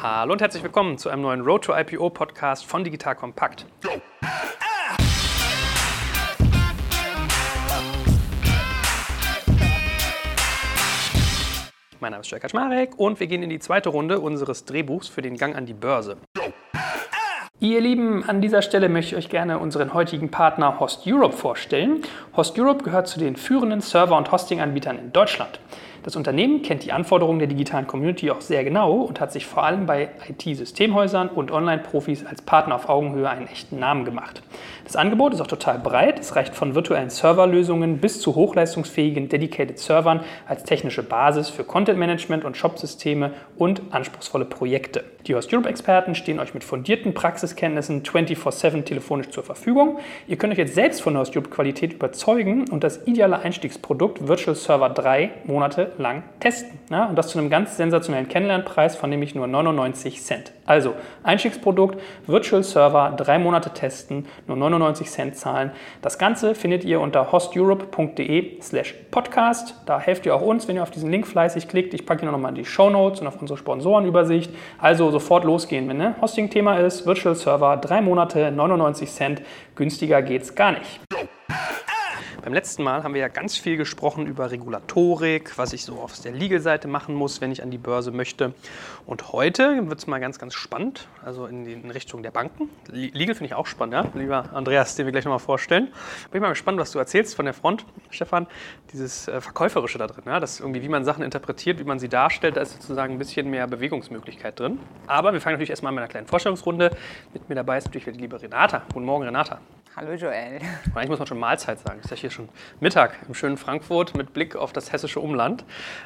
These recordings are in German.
Hallo und herzlich willkommen zu einem neuen Road to IPO Podcast von Digital Kompakt. Mein Name ist Jörg Kaczmarek und wir gehen in die zweite Runde unseres Drehbuchs für den Gang an die Börse. Ihr Lieben, an dieser Stelle möchte ich euch gerne unseren heutigen Partner Host Europe vorstellen. Host Europe gehört zu den führenden Server- und Hosting-Anbietern in Deutschland. Das Unternehmen kennt die Anforderungen der digitalen Community auch sehr genau und hat sich vor allem bei IT-Systemhäusern und Online-Profis als Partner auf Augenhöhe einen echten Namen gemacht. Das Angebot ist auch total breit. Es reicht von virtuellen Serverlösungen bis zu hochleistungsfähigen Dedicated Servern als technische Basis für Content-Management und Shop-Systeme und anspruchsvolle Projekte. Die Host Europe-Experten stehen euch mit fundierten Praxiskenntnissen 24-7 telefonisch zur Verfügung. Ihr könnt euch jetzt selbst von der Host Europe-Qualität überzeugen und das ideale Einstiegsprodukt Virtual Server 3 Monate lang testen. Ja, und das zu einem ganz sensationellen Kennenlernpreis von nämlich nur 99 Cent. Also Einstiegsprodukt Virtual Server, drei Monate testen, nur 99 Cent zahlen. Das Ganze findet ihr unter hosteurope.de slash podcast. Da helft ihr auch uns, wenn ihr auf diesen Link fleißig klickt. Ich packe ihn nochmal in die Show Notes und auf unsere Sponsorenübersicht. Also sofort losgehen, wenn ne? Hosting-Thema ist, Virtual Server, drei Monate, 99 Cent. Günstiger geht's gar nicht. Beim letzten Mal haben wir ja ganz viel gesprochen über Regulatorik, was ich so auf der Legal-Seite machen muss, wenn ich an die Börse möchte. Und heute wird es mal ganz, ganz spannend, also in, die, in Richtung der Banken. Legal finde ich auch spannend, ja? lieber Andreas, den wir gleich nochmal vorstellen. Bin ich mal gespannt, was du erzählst von der Front, Stefan. Dieses äh, Verkäuferische da drin, ja? das irgendwie, wie man Sachen interpretiert, wie man sie darstellt, da ist sozusagen ein bisschen mehr Bewegungsmöglichkeit drin. Aber wir fangen natürlich erstmal mit einer kleinen Vorstellungsrunde. Mit mir dabei ist natürlich die liebe Renata. Guten Morgen, Renata. Hallo Joel. Eigentlich muss man schon Mahlzeit sagen. Ist ja hier schon Mittag im schönen Frankfurt mit Blick auf das hessische Umland.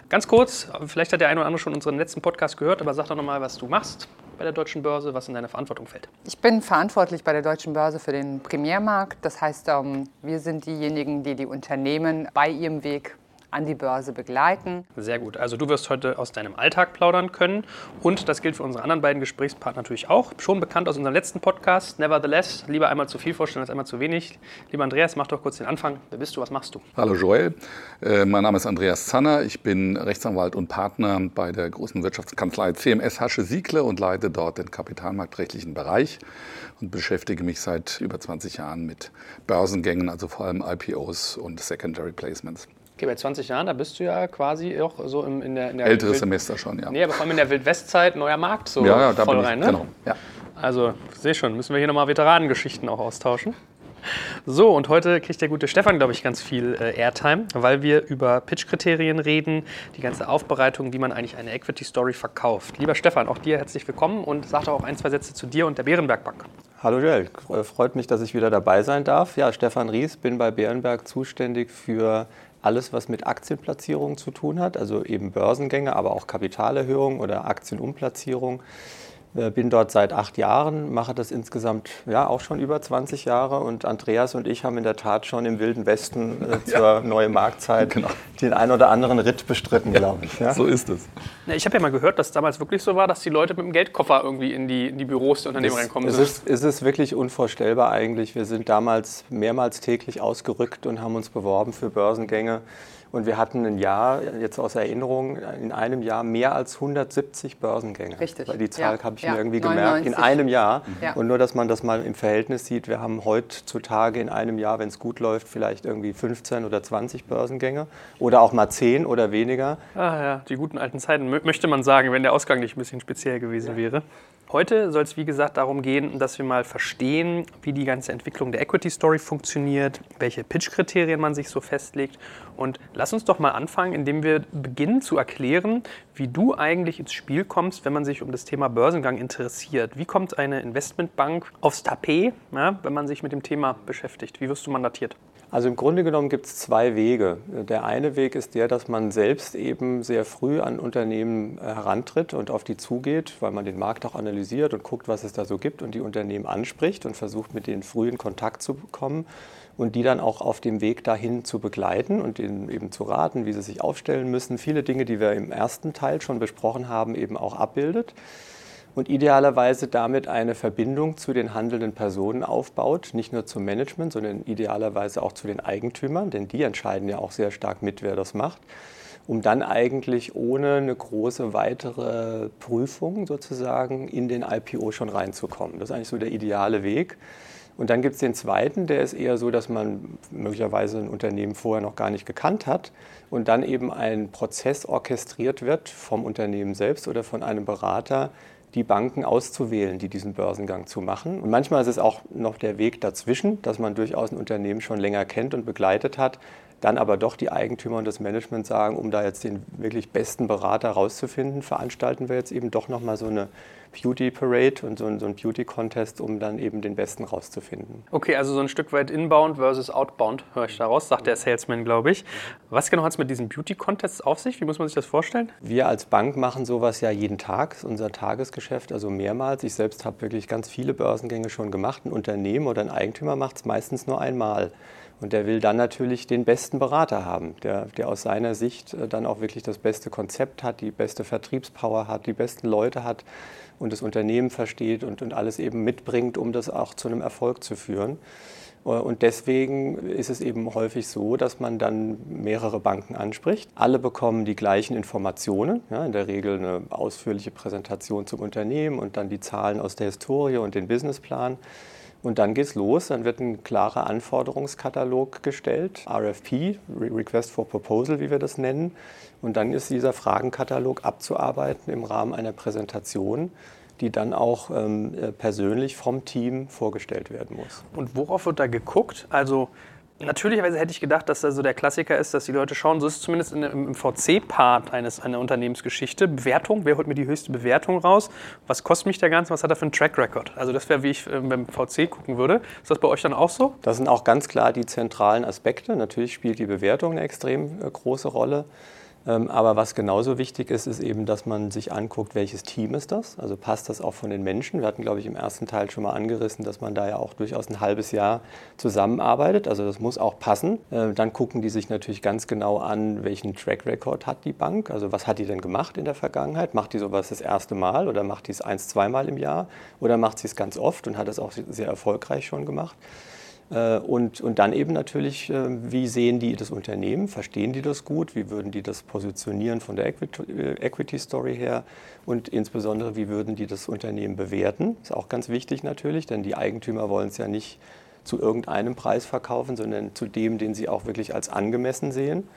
Ganz kurz, vielleicht hat der eine oder andere schon unseren letzten Podcast gehört, aber sag doch nochmal, was du machst bei der Deutschen Börse, was in deine Verantwortung fällt. Ich bin verantwortlich bei der Deutschen Börse für den Primärmarkt. Das heißt, ähm, wir sind diejenigen, die die Unternehmen bei ihrem Weg an die Börse begleiten. Sehr gut. Also du wirst heute aus deinem Alltag plaudern können und das gilt für unsere anderen beiden Gesprächspartner natürlich auch. Schon bekannt aus unserem letzten Podcast. Nevertheless, lieber einmal zu viel vorstellen als einmal zu wenig. Lieber Andreas, mach doch kurz den Anfang. Wer bist du? Was machst du? Hallo Joel. Äh, mein Name ist Andreas Zanner. Ich bin Rechtsanwalt und Partner bei der großen Wirtschaftskanzlei CMS Hasche Siegle und leite dort den kapitalmarktrechtlichen Bereich und beschäftige mich seit über 20 Jahren mit Börsengängen, also vor allem IPOs und Secondary Placements. Okay, bei 20 Jahren, da bist du ja quasi auch so in, in der, in der Älteres Wild Semester schon, ja. Nee, aber vor allem in der Wildwestzeit, neuer Markt, so ja, ja, da voll bin ich, rein, ne? Genau, ja. Also, sehe schon, müssen wir hier nochmal Veteranengeschichten auch austauschen. So, und heute kriegt der gute Stefan, glaube ich, ganz viel äh, Airtime, weil wir über Pitch-Kriterien reden, die ganze Aufbereitung, wie man eigentlich eine Equity-Story verkauft. Lieber Stefan, auch dir herzlich willkommen und sag doch auch ein, zwei Sätze zu dir und der Bärenberg Bank. Hallo Joel, freut mich, dass ich wieder dabei sein darf. Ja, Stefan Ries, bin bei Bärenberg zuständig für alles, was mit Aktienplatzierungen zu tun hat, also eben Börsengänge, aber auch Kapitalerhöhung oder Aktienumplatzierung. Äh, bin dort seit acht Jahren, mache das insgesamt ja auch schon über 20 Jahre und Andreas und ich haben in der Tat schon im Wilden Westen äh, zur ja. neuen Marktzeit genau. den ein oder anderen Ritt bestritten, ja, glaube ich. Ja? So ist es. Ich habe ja mal gehört, dass es damals wirklich so war, dass die Leute mit dem Geldkoffer irgendwie in die, in die Büros der Unternehmen es, reinkommen es sind. Ist, es ist wirklich unvorstellbar eigentlich. Wir sind damals mehrmals täglich ausgerückt und haben uns beworben für Börsengänge. Und wir hatten ein Jahr, jetzt aus Erinnerung, in einem Jahr mehr als 170 Börsengänge. Richtig. Weil die Zahl ja. habe ich ja. mir irgendwie 99. gemerkt. In einem Jahr. Ja. Und nur, dass man das mal im Verhältnis sieht, wir haben heutzutage in einem Jahr, wenn es gut läuft, vielleicht irgendwie 15 oder 20 Börsengänge. Oder auch mal 10 oder weniger. Ah ja, die guten alten Zeiten, möchte man sagen, wenn der Ausgang nicht ein bisschen speziell gewesen wäre. Heute soll es, wie gesagt, darum gehen, dass wir mal verstehen, wie die ganze Entwicklung der Equity Story funktioniert, welche Pitch-Kriterien man sich so festlegt. Und lass uns doch mal anfangen, indem wir beginnen zu erklären, wie du eigentlich ins Spiel kommst, wenn man sich um das Thema Börsengang interessiert. Wie kommt eine Investmentbank aufs Tapet, ja, wenn man sich mit dem Thema beschäftigt? Wie wirst du mandatiert? Also im Grunde genommen gibt es zwei Wege. Der eine Weg ist der, dass man selbst eben sehr früh an Unternehmen äh, herantritt und auf die zugeht, weil man den Markt auch analysiert und guckt, was es da so gibt und die Unternehmen anspricht und versucht mit denen früh in Kontakt zu bekommen und die dann auch auf dem Weg dahin zu begleiten und ihnen eben zu raten, wie sie sich aufstellen müssen. Viele Dinge, die wir im ersten Teil schon besprochen haben, eben auch abbildet und idealerweise damit eine Verbindung zu den handelnden Personen aufbaut, nicht nur zum Management, sondern idealerweise auch zu den Eigentümern, denn die entscheiden ja auch sehr stark mit, wer das macht. um dann eigentlich ohne eine große weitere Prüfung sozusagen in den IPO schon reinzukommen. Das ist eigentlich so der ideale Weg. Und dann gibt es den zweiten, der ist eher so, dass man möglicherweise ein Unternehmen vorher noch gar nicht gekannt hat und dann eben ein Prozess orchestriert wird vom Unternehmen selbst oder von einem Berater, die Banken auszuwählen, die diesen Börsengang zu machen. Und manchmal ist es auch noch der Weg dazwischen, dass man durchaus ein Unternehmen schon länger kennt und begleitet hat, dann aber doch die Eigentümer und das Management sagen, um da jetzt den wirklich besten Berater rauszufinden, veranstalten wir jetzt eben doch nochmal so eine Beauty Parade und so ein, so ein Beauty Contest, um dann eben den besten rauszufinden. Okay, also so ein Stück weit inbound versus outbound höre ich daraus, sagt der Salesman, glaube ich. Was genau hat es mit diesen Beauty Contests auf sich? Wie muss man sich das vorstellen? Wir als Bank machen sowas ja jeden Tag, unser Tagesgeschäft, also mehrmals. Ich selbst habe wirklich ganz viele Börsengänge schon gemacht. Ein Unternehmen oder ein Eigentümer macht es meistens nur einmal. Und der will dann natürlich den besten Berater haben, der, der aus seiner Sicht äh, dann auch wirklich das beste Konzept hat, die beste Vertriebspower hat, die besten Leute hat und das Unternehmen versteht und, und alles eben mitbringt, um das auch zu einem Erfolg zu führen. Äh, und deswegen ist es eben häufig so, dass man dann mehrere Banken anspricht. Alle bekommen die gleichen Informationen, ja, in der Regel eine ausführliche Präsentation zum Unternehmen und dann die Zahlen aus der Historie und den Businessplan. Und dann geht's los, dann wird ein klarer Anforderungskatalog gestellt, RFP, Request for Proposal, wie wir das nennen. Und dann ist dieser Fragenkatalog abzuarbeiten im Rahmen einer Präsentation, die dann auch ähm, äh, persönlich vom Team vorgestellt werden muss. Und worauf wird da geguckt? Also Natürlicherweise hätte ich gedacht, dass das so der Klassiker ist, dass die Leute schauen, so ist es zumindest in, im VC-Part einer Unternehmensgeschichte. Bewertung, wer holt mir die höchste Bewertung raus? Was kostet mich der Ganze? Was hat er für einen Track Record? Also das wäre, wie ich ähm, beim VC gucken würde. Ist das bei euch dann auch so? Das sind auch ganz klar die zentralen Aspekte. Natürlich spielt die Bewertung eine extrem äh, große Rolle. Ähm, aber was genauso wichtig ist, ist eben, dass man sich anguckt, welches Team ist das? Also passt das auch von den Menschen? Wir hatten, glaube ich, im ersten Teil schon mal angerissen, dass man da ja auch durchaus ein halbes Jahr zusammenarbeitet. Also das muss auch passen. Äh, dann gucken die sich natürlich ganz genau an, welchen Track Record hat die Bank. Also was hat die denn gemacht in der Vergangenheit? Macht die sowas das erste Mal oder macht die es eins, zweimal im Jahr? Oder macht sie es ganz oft und hat es auch sehr erfolgreich schon gemacht? Äh, und, und dann eben natürlich, äh, wie sehen die das Unternehmen, verstehen die das gut, wie würden die das positionieren von der äh, Equity Story her und insbesondere, wie würden die das Unternehmen bewerten. Ist auch ganz wichtig natürlich, denn die Eigentümer wollen es ja nicht zu irgendeinem Preis verkaufen, sondern zu dem, den sie auch wirklich als angemessen sehen.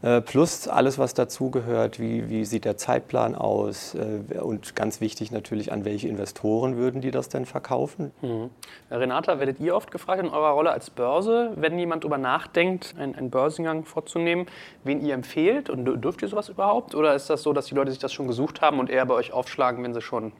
Äh, plus alles, was dazugehört, wie, wie sieht der Zeitplan aus äh, und ganz wichtig natürlich, an welche Investoren würden die das denn verkaufen. Mhm. Renata, werdet ihr oft gefragt in eurer Rolle als Börse, wenn jemand darüber nachdenkt, einen, einen Börsengang vorzunehmen, wen ihr empfehlt und dürft ihr sowas überhaupt? Oder ist das so, dass die Leute sich das schon gesucht haben und eher bei euch aufschlagen, wenn sie schon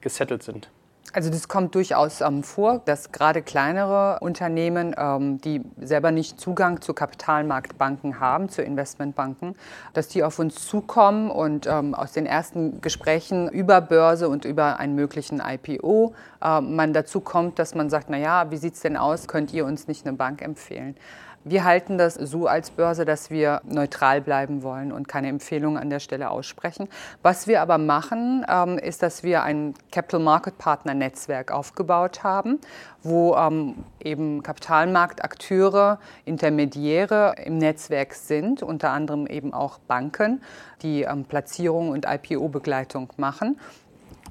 gesettelt sind? Also das kommt durchaus ähm, vor, dass gerade kleinere Unternehmen, ähm, die selber nicht Zugang zu Kapitalmarktbanken haben, zu Investmentbanken, dass die auf uns zukommen und ähm, aus den ersten Gesprächen über Börse und über einen möglichen IPO äh, man dazu kommt, dass man sagt, na ja, wie sieht es denn aus? Könnt ihr uns nicht eine Bank empfehlen? Wir halten das so als Börse, dass wir neutral bleiben wollen und keine Empfehlungen an der Stelle aussprechen. Was wir aber machen, ähm, ist, dass wir ein Capital Market Partner Netzwerk aufgebaut haben, wo ähm, eben Kapitalmarktakteure, Intermediäre im Netzwerk sind, unter anderem eben auch Banken, die ähm, Platzierung und IPO-Begleitung machen.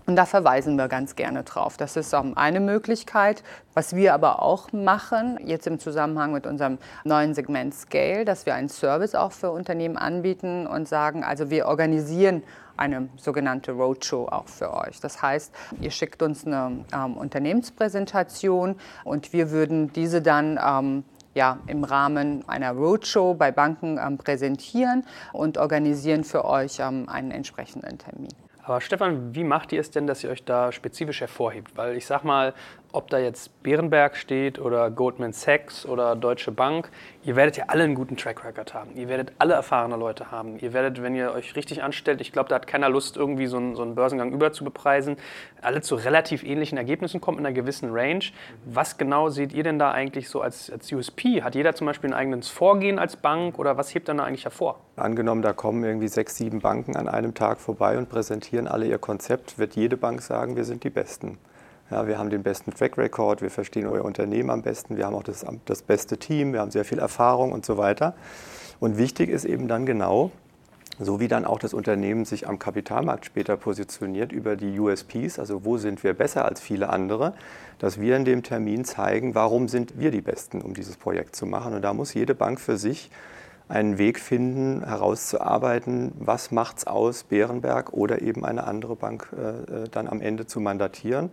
Und da verweisen wir ganz gerne drauf. Das ist eine Möglichkeit. Was wir aber auch machen, jetzt im Zusammenhang mit unserem neuen Segment Scale, dass wir einen Service auch für Unternehmen anbieten und sagen, also wir organisieren eine sogenannte Roadshow auch für euch. Das heißt, ihr schickt uns eine ähm, Unternehmenspräsentation und wir würden diese dann ähm, ja, im Rahmen einer Roadshow bei Banken ähm, präsentieren und organisieren für euch ähm, einen entsprechenden Termin. Aber Stefan, wie macht ihr es denn, dass ihr euch da spezifisch hervorhebt? Weil ich sag mal, ob da jetzt Bärenberg steht oder Goldman Sachs oder Deutsche Bank, ihr werdet ja alle einen guten Track Record haben. Ihr werdet alle erfahrene Leute haben. Ihr werdet, wenn ihr euch richtig anstellt, ich glaube, da hat keiner Lust, irgendwie so einen, so einen Börsengang überzubepreisen, alle zu relativ ähnlichen Ergebnissen kommt in einer gewissen Range. Was genau seht ihr denn da eigentlich so als, als USP? Hat jeder zum Beispiel ein eigenes Vorgehen als Bank oder was hebt dann da eigentlich hervor? Angenommen, da kommen irgendwie sechs, sieben Banken an einem Tag vorbei und präsentieren alle ihr Konzept, wird jede Bank sagen, wir sind die Besten. Ja, wir haben den besten Track Record, wir verstehen euer Unternehmen am besten, wir haben auch das, das beste Team, wir haben sehr viel Erfahrung und so weiter. Und wichtig ist eben dann genau, so wie dann auch das Unternehmen sich am Kapitalmarkt später positioniert über die USPs, also wo sind wir besser als viele andere, dass wir in dem Termin zeigen, warum sind wir die Besten, um dieses Projekt zu machen. Und da muss jede Bank für sich einen Weg finden, herauszuarbeiten, was macht es aus, Bärenberg oder eben eine andere Bank äh, äh, dann am Ende zu mandatieren.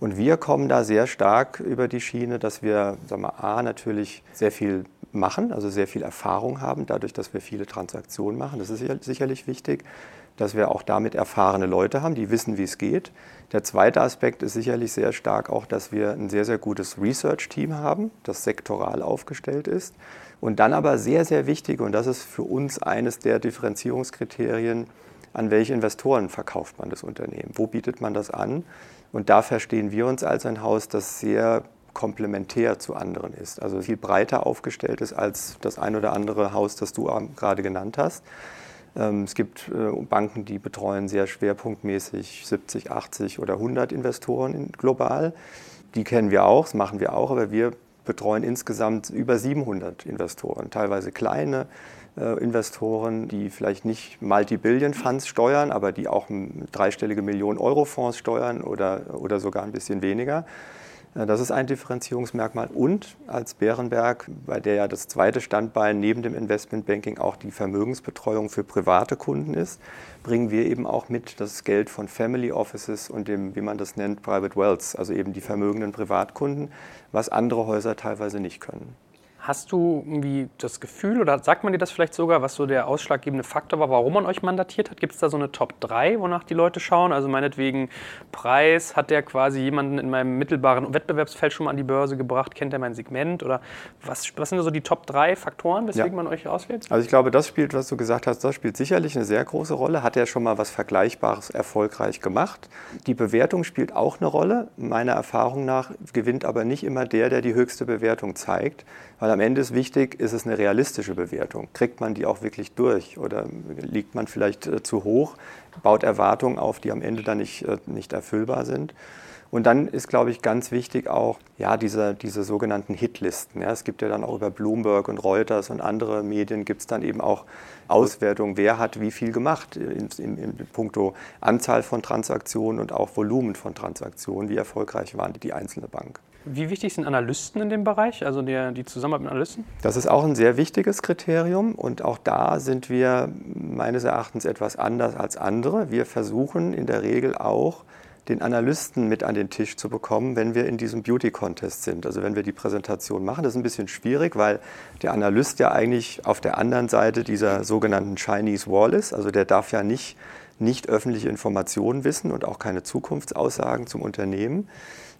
Und wir kommen da sehr stark über die Schiene, dass wir, sagen wir, A, natürlich sehr viel machen, also sehr viel Erfahrung haben, dadurch, dass wir viele Transaktionen machen. Das ist sicherlich wichtig, dass wir auch damit erfahrene Leute haben, die wissen, wie es geht. Der zweite Aspekt ist sicherlich sehr stark auch, dass wir ein sehr, sehr gutes Research-Team haben, das sektoral aufgestellt ist. Und dann aber sehr, sehr wichtig, und das ist für uns eines der Differenzierungskriterien, an welche Investoren verkauft man das Unternehmen? Wo bietet man das an? Und da verstehen wir uns als ein Haus, das sehr komplementär zu anderen ist, also viel breiter aufgestellt ist als das ein oder andere Haus, das du gerade genannt hast. Ähm, es gibt äh, Banken, die betreuen sehr schwerpunktmäßig 70, 80 oder 100 Investoren global. Die kennen wir auch, das machen wir auch, aber wir betreuen insgesamt über 700 Investoren, teilweise kleine Investoren, die vielleicht nicht Multi-Billion-Funds steuern, aber die auch dreistellige Millionen Euro-Fonds steuern oder, oder sogar ein bisschen weniger. Äh, das ist ein Differenzierungsmerkmal. Und als Bärenberg, bei der ja das zweite Standbein neben dem Investmentbanking auch die Vermögensbetreuung für private Kunden ist, bringen wir eben auch mit das Geld von Family Offices und dem, wie man das nennt, Private Wealth, also eben die vermögenden Privatkunden, was andere Häuser teilweise nicht können. Hast du irgendwie das Gefühl oder sagt man dir das vielleicht sogar, was so der ausschlaggebende Faktor war, warum man euch mandatiert hat? Gibt es da so eine Top 3, wonach die Leute schauen? Also meinetwegen Preis, hat der quasi jemanden in meinem mittelbaren Wettbewerbsfeld schon mal an die Börse gebracht? Kennt er mein Segment? Oder was, was sind so die Top 3 Faktoren, weswegen ja. man euch auswählt? Also ich glaube, das spielt, was du gesagt hast, das spielt sicherlich eine sehr große Rolle. Hat er schon mal was Vergleichbares erfolgreich gemacht? Die Bewertung spielt auch eine Rolle. Meiner Erfahrung nach gewinnt aber nicht immer der, der die höchste Bewertung zeigt, weil am Ende ist wichtig, ist es eine realistische Bewertung. Kriegt man die auch wirklich durch oder liegt man vielleicht äh, zu hoch, baut Erwartungen auf, die am Ende dann nicht, äh, nicht erfüllbar sind. Und dann ist, glaube ich, ganz wichtig auch ja, diese, diese sogenannten Hitlisten. Ja, es gibt ja dann auch über Bloomberg und Reuters und andere Medien gibt es dann eben auch Auswertungen, wer hat wie viel gemacht in, in, in puncto Anzahl von Transaktionen und auch Volumen von Transaktionen, wie erfolgreich waren die, die einzelne Bank. Wie wichtig sind Analysten in dem Bereich, also die, die Zusammenarbeit mit Analysten? Das ist auch ein sehr wichtiges Kriterium und auch da sind wir meines Erachtens etwas anders als andere. Wir versuchen in der Regel auch, den Analysten mit an den Tisch zu bekommen, wenn wir in diesem Beauty Contest sind. Also wenn wir die Präsentation machen, das ist ein bisschen schwierig, weil der Analyst ja eigentlich auf der anderen Seite dieser sogenannten Chinese Wall ist. Also der darf ja nicht, nicht öffentliche Informationen wissen und auch keine Zukunftsaussagen zum Unternehmen.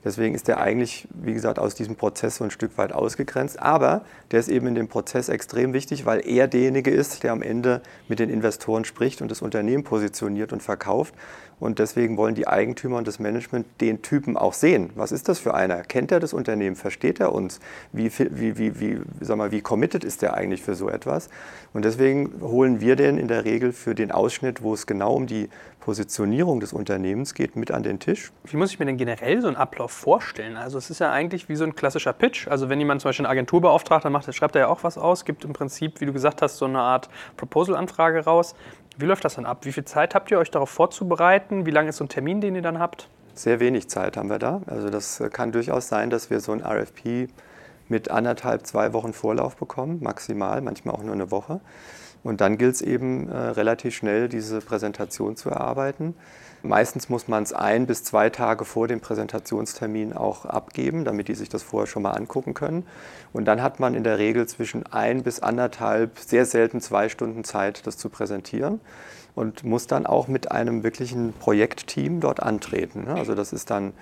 Deswegen ist der eigentlich, wie gesagt, aus diesem Prozess so ein Stück weit ausgegrenzt. Aber der ist eben in dem Prozess extrem wichtig, weil er derjenige ist, der am Ende mit den Investoren spricht und das Unternehmen positioniert und verkauft. Und deswegen wollen die Eigentümer und das Management den Typen auch sehen. Was ist das für einer? Kennt er das Unternehmen? Versteht er uns? Wie, wie, wie, wie, sag mal, wie committed ist er eigentlich für so etwas? Und deswegen holen wir den in der Regel für den Ausschnitt, wo es genau um die Positionierung des Unternehmens geht, mit an den Tisch. Wie muss ich mir denn generell so einen Ablauf vorstellen? Also es ist ja eigentlich wie so ein klassischer Pitch. Also wenn jemand zum Beispiel eine Agentur beauftragt, dann macht, schreibt er ja auch was aus, gibt im Prinzip, wie du gesagt hast, so eine Art Proposal-Anfrage raus. Wie läuft das dann ab? Wie viel Zeit habt ihr euch darauf vorzubereiten? Wie lange ist so ein Termin, den ihr dann habt? Sehr wenig Zeit haben wir da. Also das kann durchaus sein, dass wir so ein RFP mit anderthalb, zwei Wochen Vorlauf bekommen, maximal, manchmal auch nur eine Woche. Und dann gilt es eben äh, relativ schnell, diese Präsentation zu erarbeiten. Meistens muss man es ein bis zwei Tage vor dem Präsentationstermin auch abgeben, damit die sich das vorher schon mal angucken können. Und dann hat man in der Regel zwischen ein bis anderthalb, sehr selten zwei Stunden Zeit, das zu präsentieren und muss dann auch mit einem wirklichen Projektteam dort antreten. Ne? Also das ist dann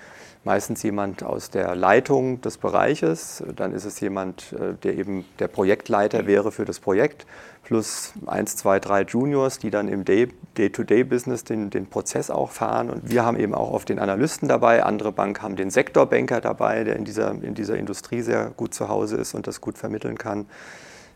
meistens jemand aus der Leitung des Bereiches, dann ist es jemand, äh, der eben der Projektleiter wäre für das Projekt, plus eins, zwei, drei Juniors, die dann im Day-to-Day-Business den, den Prozess auch fahren. Und wir haben eben auch oft den Analysten dabei, andere Banken haben den Sektorbanker dabei, der in dieser, in dieser Industrie sehr gut zu Hause ist und das gut vermitteln kann.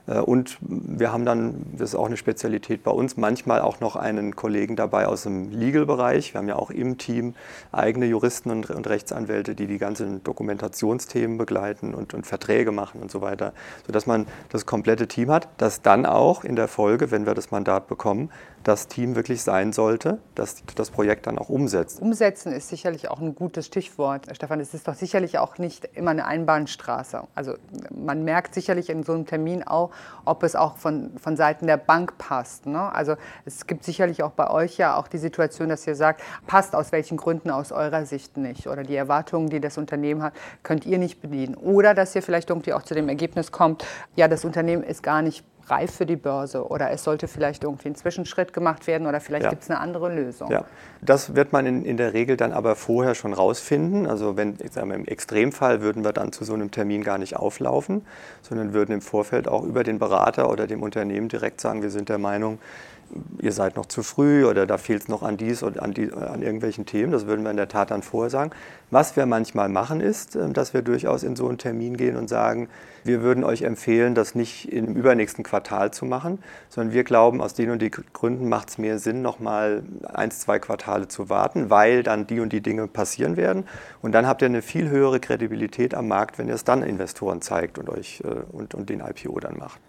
Äh, und wir haben dann, das ist auch eine Spezialität bei uns, manchmal auch noch einen Kollegen dabei aus dem Legal-Bereich. Wir haben ja auch im Team eigene Juristen und, und Rechtsanwälte, die die ganzen Dokumentationsthemen begleiten und, und, Verträge machen und so weiter, sodass man das komplette Team hat, das dann auch in der Folge, wenn wir das Mandat bekommen, das Team wirklich sein sollte, das das Projekt dann auch umsetzt. Umsetzen ist sicherlich auch ein gutes Stichwort. Stefan, es ist doch sicherlich auch nicht immer eine Einbahnstraße. Also man merkt sicherlich in so einem Termin auch, ob es auch von, von Seiten der Bank passt. Ne? Also es gibt sicherlich auch bei euch ja auch die Situation, dass ihr sagt, passt aus welchen Gründen aus eurer Sicht nicht oder die Erwartungen, die das Unternehmen hat, könnt ihr nicht bedienen. Oder dass ihr vielleicht irgendwie auch zu dem Ergebnis kommt, ja, das Unternehmen ist gar nicht reif für die Börse oder es sollte vielleicht irgendwie ein Zwischenschritt gemacht werden oder vielleicht ja. gibt es eine andere Lösung. Ja, das wird man in, in der Regel dann aber vorher schon rausfinden. Also wenn, ich sage mal, im Extremfall würden wir dann zu so einem Termin gar nicht auflaufen, sondern würden im Vorfeld auch über den Berater oder dem Unternehmen direkt sagen, wir sind der Meinung, ihr seid noch zu früh oder da fehlt es noch an dies und an, die, an irgendwelchen Themen. Das würden wir in der Tat dann vorher sagen. Was wir manchmal machen ist, ähm, dass wir durchaus in so einen Termin gehen und sagen, wir würden euch empfehlen, das nicht im übernächsten Quartal zu machen, sondern wir glauben, aus den und den Gründen macht es mehr Sinn, noch mal eins, zwei Quartale zu warten, weil dann die und die Dinge passieren werden. Und dann habt ihr eine viel höhere Kredibilität am Markt, wenn ihr es dann Investoren zeigt und euch äh, und, und den IPO dann macht.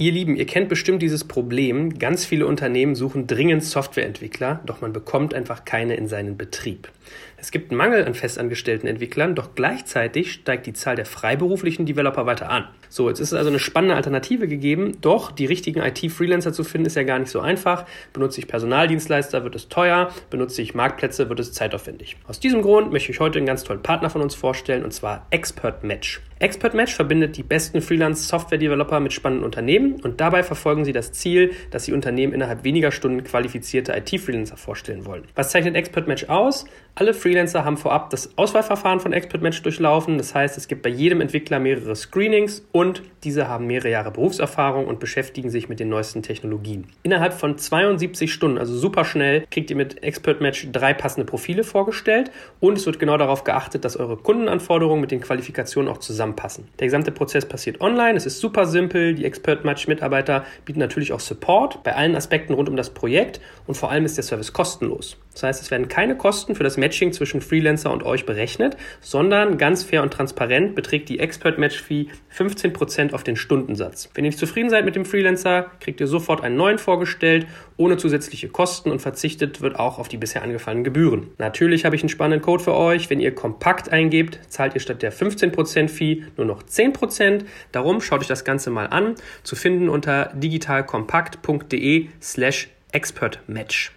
Ihr Lieben, ihr kennt bestimmt dieses Problem. Ganz viele Unternehmen suchen dringend Softwareentwickler, doch man bekommt einfach keine in seinen Betrieb. Es gibt einen Mangel an festangestellten Entwicklern, doch gleichzeitig steigt die Zahl der freiberuflichen Developer weiter an. So, jetzt ist es also eine spannende Alternative gegeben, doch die richtigen IT-Freelancer zu finden ist ja gar nicht so einfach. Benutze ich Personaldienstleister, wird es teuer, benutze ich Marktplätze, wird es zeitaufwendig. Aus diesem Grund möchte ich heute einen ganz tollen Partner von uns vorstellen, und zwar Expert Match. Expert Match verbindet die besten Freelance-Software-Developer mit spannenden Unternehmen und dabei verfolgen sie das Ziel, dass sie Unternehmen innerhalb weniger Stunden qualifizierte IT-Freelancer vorstellen wollen. Was zeichnet Expert Match aus? Alle Freelancer haben vorab das Auswahlverfahren von Expert Match durchlaufen. Das heißt, es gibt bei jedem Entwickler mehrere Screenings und diese haben mehrere Jahre Berufserfahrung und beschäftigen sich mit den neuesten Technologien. Innerhalb von 72 Stunden, also super schnell, kriegt ihr mit Expert Match drei passende Profile vorgestellt und es wird genau darauf geachtet, dass eure Kundenanforderungen mit den Qualifikationen auch zusammenpassen. Der gesamte Prozess passiert online, es ist super simpel. Die Expert Match Mitarbeiter bieten natürlich auch Support bei allen Aspekten rund um das Projekt und vor allem ist der Service kostenlos. Das heißt, es werden keine Kosten für das Matching zwischen Freelancer und euch berechnet, sondern ganz fair und transparent beträgt die Expert Match Fee 15% auf den Stundensatz. Wenn ihr nicht zufrieden seid mit dem Freelancer, kriegt ihr sofort einen neuen vorgestellt, ohne zusätzliche Kosten und verzichtet wird auch auf die bisher angefallenen Gebühren. Natürlich habe ich einen spannenden Code für euch. Wenn ihr kompakt eingebt, zahlt ihr statt der 15% Fee nur noch 10%. Darum schaut euch das Ganze mal an. Zu finden unter digitalkompakt.de slash expertmatch.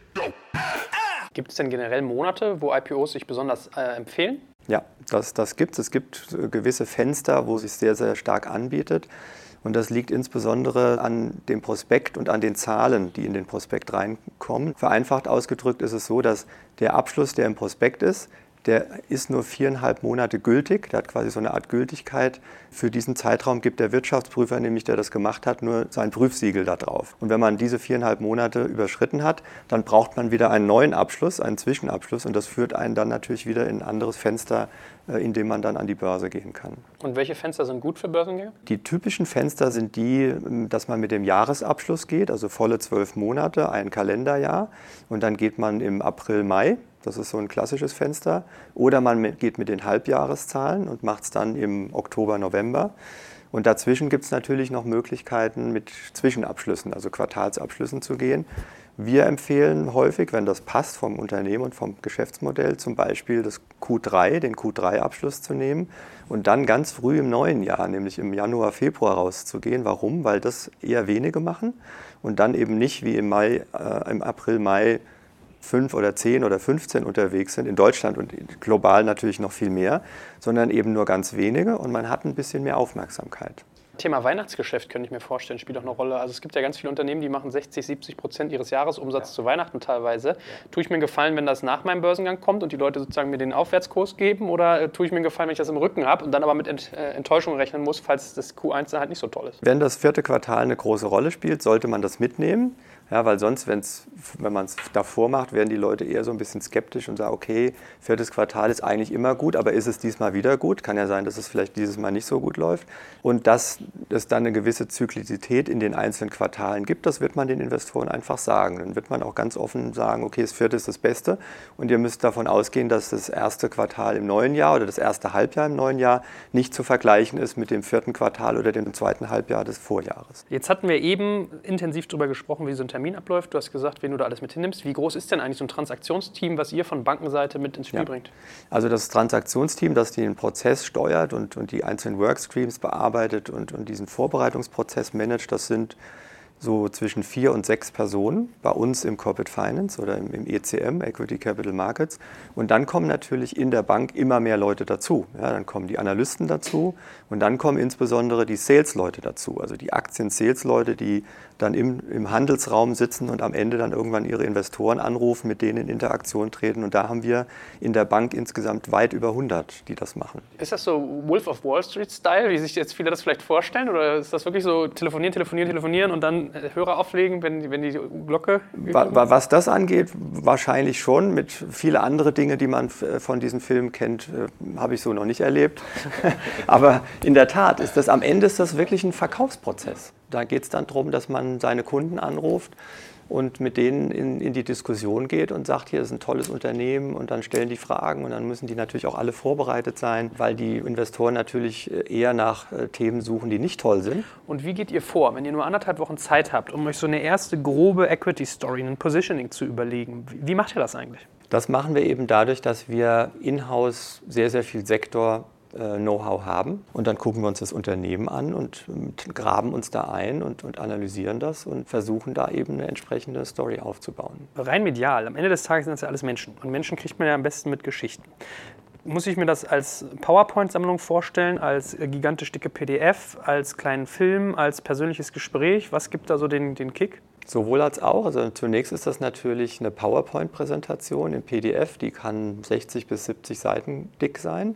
Gibt es denn generell Monate, wo IPOs sich besonders äh, empfehlen? Ja, das, das gibt es. Es gibt äh, gewisse Fenster, wo es sich sehr, sehr stark anbietet. Und das liegt insbesondere an dem Prospekt und an den Zahlen, die in den Prospekt reinkommen. Vereinfacht ausgedrückt ist es so, dass der Abschluss, der im Prospekt ist, der ist nur viereinhalb Monate gültig. Der hat quasi so eine Art Gültigkeit. Für diesen Zeitraum gibt der Wirtschaftsprüfer, nämlich der das gemacht hat, nur sein Prüfsiegel da drauf. Und wenn man diese viereinhalb Monate überschritten hat, dann braucht man wieder einen neuen Abschluss, einen Zwischenabschluss. Und das führt einen dann natürlich wieder in ein anderes Fenster, äh, in dem man dann an die Börse gehen kann. Und welche Fenster sind gut für Börsengänge? Die typischen Fenster sind die, dass man mit dem Jahresabschluss geht, also volle zwölf Monate, ein Kalenderjahr. Und dann geht man im April, Mai das ist so ein klassisches Fenster. Oder man geht mit den Halbjahreszahlen und macht es dann im Oktober, November. Und dazwischen gibt es natürlich noch Möglichkeiten, mit Zwischenabschlüssen, also Quartalsabschlüssen zu gehen. Wir empfehlen häufig, wenn das passt vom Unternehmen und vom Geschäftsmodell, zum Beispiel das Q3, den Q3-Abschluss zu nehmen und dann ganz früh im neuen Jahr, nämlich im Januar, Februar rauszugehen. Warum? Weil das eher wenige machen und dann eben nicht wie im, Mai, äh, im April, Mai fünf oder zehn oder 15 unterwegs sind, in Deutschland und global natürlich noch viel mehr, sondern eben nur ganz wenige und man hat ein bisschen mehr Aufmerksamkeit. Thema Weihnachtsgeschäft könnte ich mir vorstellen, spielt auch eine Rolle. Also es gibt ja ganz viele Unternehmen, die machen 60, 70 Prozent ihres Jahresumsatzes ja. zu Weihnachten teilweise. Ja. Tue ich mir einen Gefallen, wenn das nach meinem Börsengang kommt und die Leute sozusagen mir den Aufwärtskurs geben oder äh, tue ich mir einen Gefallen, wenn ich das im Rücken habe und dann aber mit äh, Enttäuschung rechnen muss, falls das Q1 dann halt nicht so toll ist? Wenn das vierte Quartal eine große Rolle spielt, sollte man das mitnehmen. Ja, weil sonst, wenn's, wenn man es davor macht, werden die Leute eher so ein bisschen skeptisch und sagen, okay, viertes Quartal ist eigentlich immer gut, aber ist es diesmal wieder gut? Kann ja sein, dass es vielleicht dieses Mal nicht so gut läuft. Und dass es dann eine gewisse Zyklizität in den einzelnen Quartalen gibt, das wird man den Investoren einfach sagen. Dann wird man auch ganz offen sagen, okay, das vierte ist das Beste und ihr müsst davon ausgehen, dass das erste Quartal im neuen Jahr oder das erste Halbjahr im neuen Jahr nicht zu vergleichen ist mit dem vierten Quartal oder dem zweiten Halbjahr des Vorjahres. Jetzt hatten wir eben intensiv darüber gesprochen, wie so ein Termin abläuft. Du hast gesagt, wen du da alles mit hinnimmst. Wie groß ist denn eigentlich so ein Transaktionsteam, was ihr von Bankenseite mit ins Spiel ja. bringt? Also das Transaktionsteam, das den Prozess steuert und, und die einzelnen Workstreams bearbeitet und, und diesen Vorbereitungsprozess managt, das sind so zwischen vier und sechs Personen bei uns im Corporate Finance oder im, im, ECM, Equity Capital Markets. Und dann kommen natürlich in der Bank immer mehr Leute dazu. Ja, dann kommen die Analysten dazu und dann kommen insbesondere die Sales-Leute dazu, also die Aktien-Sales-Leute, die dann im, im Handelsraum sitzen und am Ende dann irgendwann ihre Investoren anrufen, mit denen in Interaktion treten. Und da haben wir in der Bank insgesamt weit über 100, die das machen. Ist das so Wolf of Wall Street-Style, wie sich jetzt viele das vielleicht vorstellen? Oder ist das wirklich so telefonieren, telefonieren, telefonieren und dann äh, Hörer auflegen, wenn, wenn die Glocke... Was das angeht, wahrscheinlich schon. Mit viele andere Dinge, die man von diesem Film kennt, äh, habe ich so noch nicht erlebt. Aber in der Tat ist das am Ende ist das wirklich ein Verkaufsprozess. Da geht es dann darum, dass man seine Kunden anruft und mit denen in, in, die Diskussion geht und sagt, hier ist ein tolles Unternehmen und dann stellen die Fragen und dann müssen die natürlich auch alle vorbereitet sein, weil die Investoren natürlich äh, eher nach äh, Themen suchen, die nicht toll sind. Und wie geht ihr vor, wenn ihr nur anderthalb Wochen Zeit habt, um euch so eine erste grobe Equity Story, ein Positioning zu überlegen? Wie macht ihr das eigentlich? Das machen wir eben dadurch, dass wir in-house sehr, sehr viel Sektor Know-how haben. Und dann gucken wir uns das Unternehmen an und graben uns da ein und, und, analysieren das und versuchen da eben eine entsprechende Story aufzubauen. Rein medial, am Ende des Tages sind das ja alles Menschen. Und Menschen kriegt man ja am besten mit Geschichten. Muss ich mir das als PowerPoint-Sammlung vorstellen, als gigantisch dicke PDF, als kleinen Film, als persönliches Gespräch? Was gibt da so den, den Kick? Sowohl als auch. Also zunächst ist das natürlich eine PowerPoint-Präsentation im PDF, die kann 60 bis 70 Seiten dick sein.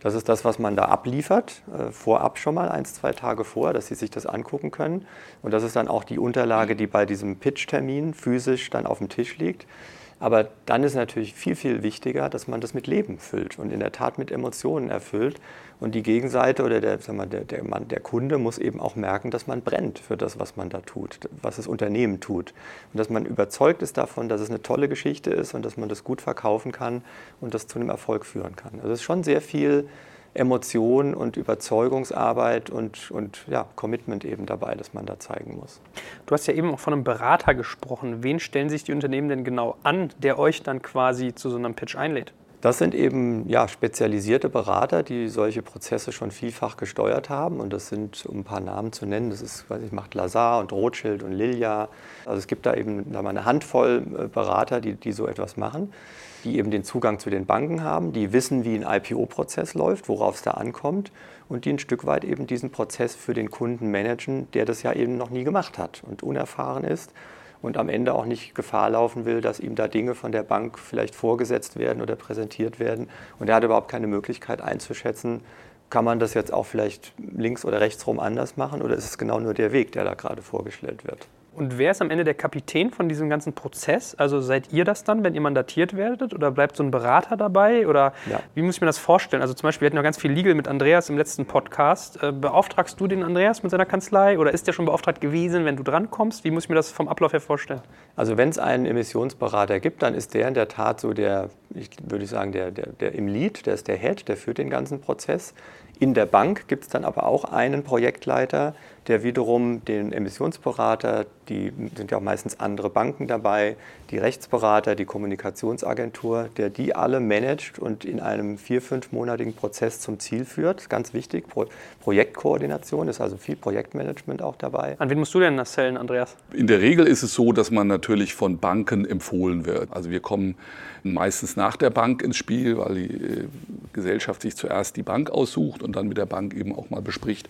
Das ist das, was man da abliefert, äh, vorab schon mal, eins, zwei Tage vor, dass Sie sich das angucken können. Und das ist dann auch die Unterlage, die bei diesem Pitch-Termin physisch dann auf dem Tisch liegt. Aber dann ist natürlich viel, viel wichtiger, dass man das mit Leben füllt und in der Tat mit Emotionen erfüllt. Und die Gegenseite oder der, sag mal, der, der, Mann, der Kunde muss eben auch merken, dass man brennt für das, was man da tut, was das Unternehmen tut. Und dass man überzeugt ist davon, dass es eine tolle Geschichte ist und dass man das gut verkaufen kann und das zu einem Erfolg führen kann. Also es ist schon sehr viel Emotion und Überzeugungsarbeit und, und ja, Commitment eben dabei, das man da zeigen muss. Du hast ja eben auch von einem Berater gesprochen. Wen stellen sich die Unternehmen denn genau an, der euch dann quasi zu so einem Pitch einlädt? Das sind eben ja, spezialisierte Berater, die solche Prozesse schon vielfach gesteuert haben. Und das sind, um ein paar Namen zu nennen, das ist, weiß ich, macht Lazar und Rothschild und Lilia. Also es gibt da eben da mal eine Handvoll äh, Berater, die, die so etwas machen die eben den Zugang zu den Banken haben, die wissen, wie ein IPO-Prozess läuft, worauf es da ankommt und die ein Stück weit eben diesen Prozess für den Kunden managen, der das ja eben noch nie gemacht hat und unerfahren ist und am Ende auch nicht Gefahr laufen will, dass ihm da Dinge von der Bank vielleicht vorgesetzt werden oder präsentiert werden. Und er hat überhaupt keine Möglichkeit einzuschätzen, kann man das jetzt auch vielleicht links oder rechts rum anders machen oder ist es genau nur der Weg, der da gerade vorgestellt wird? Und wer ist am Ende der Kapitän von diesem ganzen Prozess? Also seid ihr das dann, wenn ihr mandatiert werdet? Oder bleibt so ein Berater dabei? Oder ja. wie muss ich mir das vorstellen? Also zum Beispiel, wir hatten ja ganz viel Legal mit Andreas im letzten Podcast. Äh, beauftragst du den Andreas mit seiner Kanzlei? Oder ist der schon beauftragt gewesen, wenn du drankommst? Wie muss ich mir das vom Ablauf her vorstellen? Also wenn es einen Emissionsberater gibt, dann ist der in der Tat so der, ich würde sagen, der, der, der im Lead, der ist der Head, der führt den ganzen Prozess. In der Bank gibt es dann aber auch einen Projektleiter, der wiederum den Emissionsberater, die sind ja auch meistens andere Banken dabei, die Rechtsberater, die Kommunikationsagentur, der die alle managt und in einem vier-, fünfmonatigen Prozess zum Ziel führt. Ganz wichtig, Pro Projektkoordination ist also viel Projektmanagement auch dabei. An wen musst du denn das zählen, Andreas? In der Regel ist es so, dass man natürlich von Banken empfohlen wird. Also wir kommen meistens nach der Bank ins Spiel, weil die äh, Gesellschaft sich zuerst die Bank aussucht und dann mit der Bank eben auch mal bespricht,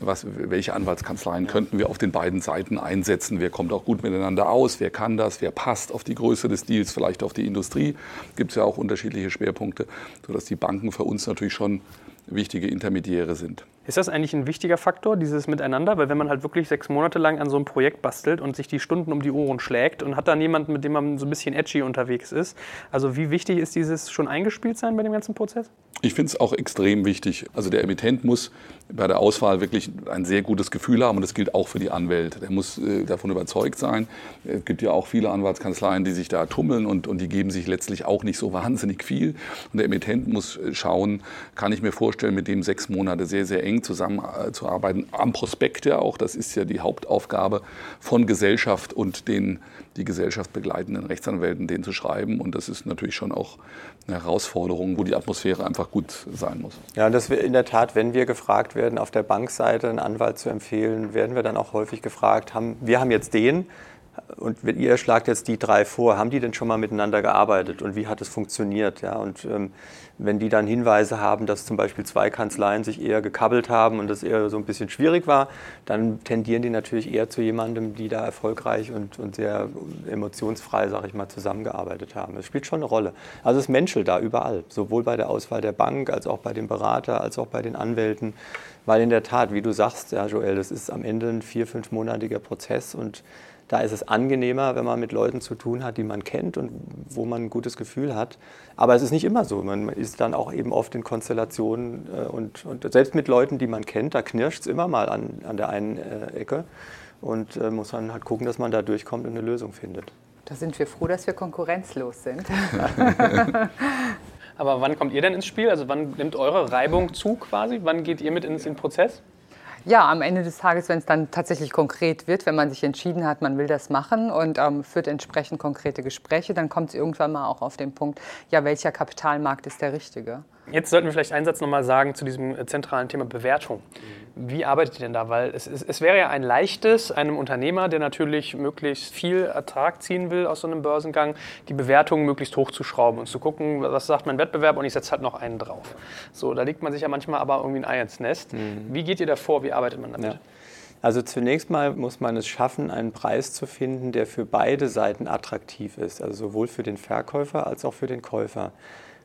was, welche Anwaltskanzleien könnten wir auf den beiden Seiten einsetzen, wer kommt auch gut miteinander aus, wer kann das, wer passt auf die Größe des Deals, vielleicht auf die Industrie. Gibt es ja auch unterschiedliche Schwerpunkte, sodass die Banken für uns natürlich schon wichtige Intermediäre sind. Ist das eigentlich ein wichtiger Faktor, dieses Miteinander? Weil wenn man halt wirklich sechs Monate lang an so einem Projekt bastelt und sich die Stunden um die Ohren schlägt und hat dann jemanden, mit dem man so ein bisschen edgy unterwegs ist, also wie wichtig ist dieses schon eingespielt sein bei dem ganzen Prozess? Ich finde es auch extrem wichtig. Also der Emittent muss bei der Auswahl wirklich ein sehr gutes Gefühl haben und das gilt auch für die Anwälte. Der muss äh, davon überzeugt sein. Es gibt ja auch viele Anwaltskanzleien, die sich da tummeln und, und die geben sich letztlich auch nicht so wahnsinnig viel. Und der Emittent muss äh, schauen, kann ich mir vorstellen, mit dem sechs Monate sehr, sehr eng zusammenzuarbeiten. Am Prospekt ja auch, das ist ja die Hauptaufgabe von Gesellschaft und den die Gesellschaft begleitenden Rechtsanwälten, den zu schreiben. Und das ist natürlich schon auch eine Herausforderung, wo die Atmosphäre einfach gut sein muss. Ja, das wir in der Tat, wenn wir gefragt werden, auf der Bankseite einen Anwalt zu empfehlen, werden wir dann auch häufig gefragt, haben, wir haben jetzt den, und ihr schlagt jetzt die drei vor, haben die denn schon mal miteinander gearbeitet und wie hat es funktioniert? Ja? Und ähm, wenn die dann Hinweise haben, dass zum Beispiel zwei Kanzleien sich eher gekabbelt haben und das eher so ein bisschen schwierig war, dann tendieren die natürlich eher zu jemandem, die da erfolgreich und, und sehr emotionsfrei, sage ich mal, zusammengearbeitet haben. Das spielt schon eine Rolle. Also es menschelt da überall, sowohl bei der Auswahl der Bank als auch bei dem Berater, als auch bei den Anwälten. Weil in der Tat, wie du sagst, ja, Joel, das ist am Ende ein vier-, fünfmonatiger Prozess und da ist es angenehmer, wenn man mit Leuten zu tun hat, die man kennt und wo man ein gutes Gefühl hat. Aber es ist nicht immer so. Man ist dann auch eben oft in Konstellationen äh, und, und selbst mit Leuten, die man kennt, da knirscht es immer mal an, an der einen äh, Ecke. Und äh, muss man halt gucken, dass man da durchkommt und eine Lösung findet. Da sind wir froh, dass wir konkurrenzlos sind. Aber wann kommt ihr denn ins Spiel? Also wann nimmt eure Reibung zu quasi? Wann geht ihr mit ins in den Prozess? Ja, am Ende des Tages, wenn es dann tatsächlich konkret wird, wenn man sich entschieden hat, man will das machen und ähm, führt entsprechend konkrete Gespräche, dann kommt es irgendwann mal auch auf den Punkt, ja, welcher Kapitalmarkt ist der richtige? Jetzt sollten wir vielleicht einen Satz nochmal sagen zu diesem äh, zentralen Thema Bewertung. Wie arbeitet ihr denn da? Weil es, es, es, wäre ja ein leichtes, einem Unternehmer, der natürlich möglichst viel Ertrag ziehen will aus so einem Börsengang, die Bewertung möglichst hochzuschrauben und zu gucken, was sagt mein Wettbewerb und ich setze halt noch einen drauf. So, da legt man sich ja manchmal aber irgendwie ein Ei ins Nest. Mhm. Wie geht ihr da vor? Wie arbeitet man damit? Ja. Also zunächst mal muss man es schaffen, einen Preis zu finden, der für beide Seiten attraktiv ist, also sowohl für den Verkäufer als auch für den Käufer.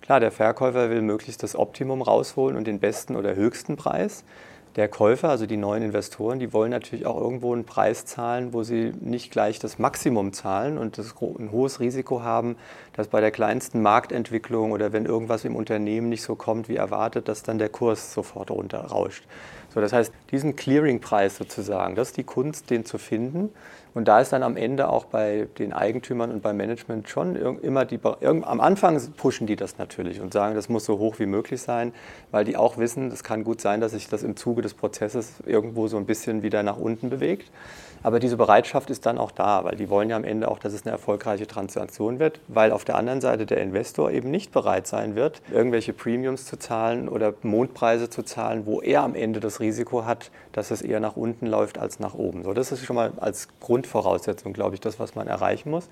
Klar, der Verkäufer will möglichst das Optimum rausholen und den besten oder höchsten Preis. Der Käufer, also die neuen Investoren, die wollen natürlich auch irgendwo einen Preis zahlen, wo sie nicht gleich das Maximum zahlen und das ein hohes Risiko haben, dass bei der kleinsten Marktentwicklung oder wenn irgendwas im Unternehmen nicht so kommt wie erwartet, dass dann der Kurs sofort runterrauscht. So, das heißt, diesen Clearingpreis sozusagen, das ist die Kunst, den zu finden. Und da ist dann am Ende auch bei den Eigentümern und beim Management schon immer die, am Anfang pushen die das natürlich und sagen, das muss so hoch wie möglich sein, weil die auch wissen, es kann gut sein, dass sich das im Zuge des Prozesses irgendwo so ein bisschen wieder nach unten bewegt. Aber diese Bereitschaft ist dann auch da, weil die wollen ja am Ende auch, dass es eine erfolgreiche Transaktion wird, weil auf der anderen Seite der Investor eben nicht bereit sein wird, irgendwelche Premiums zu zahlen oder Mondpreise zu zahlen, wo er am Ende das Risiko hat, dass es eher nach unten läuft als nach oben. So, das ist schon mal als Grundvoraussetzung, glaube ich, das, was man erreichen muss.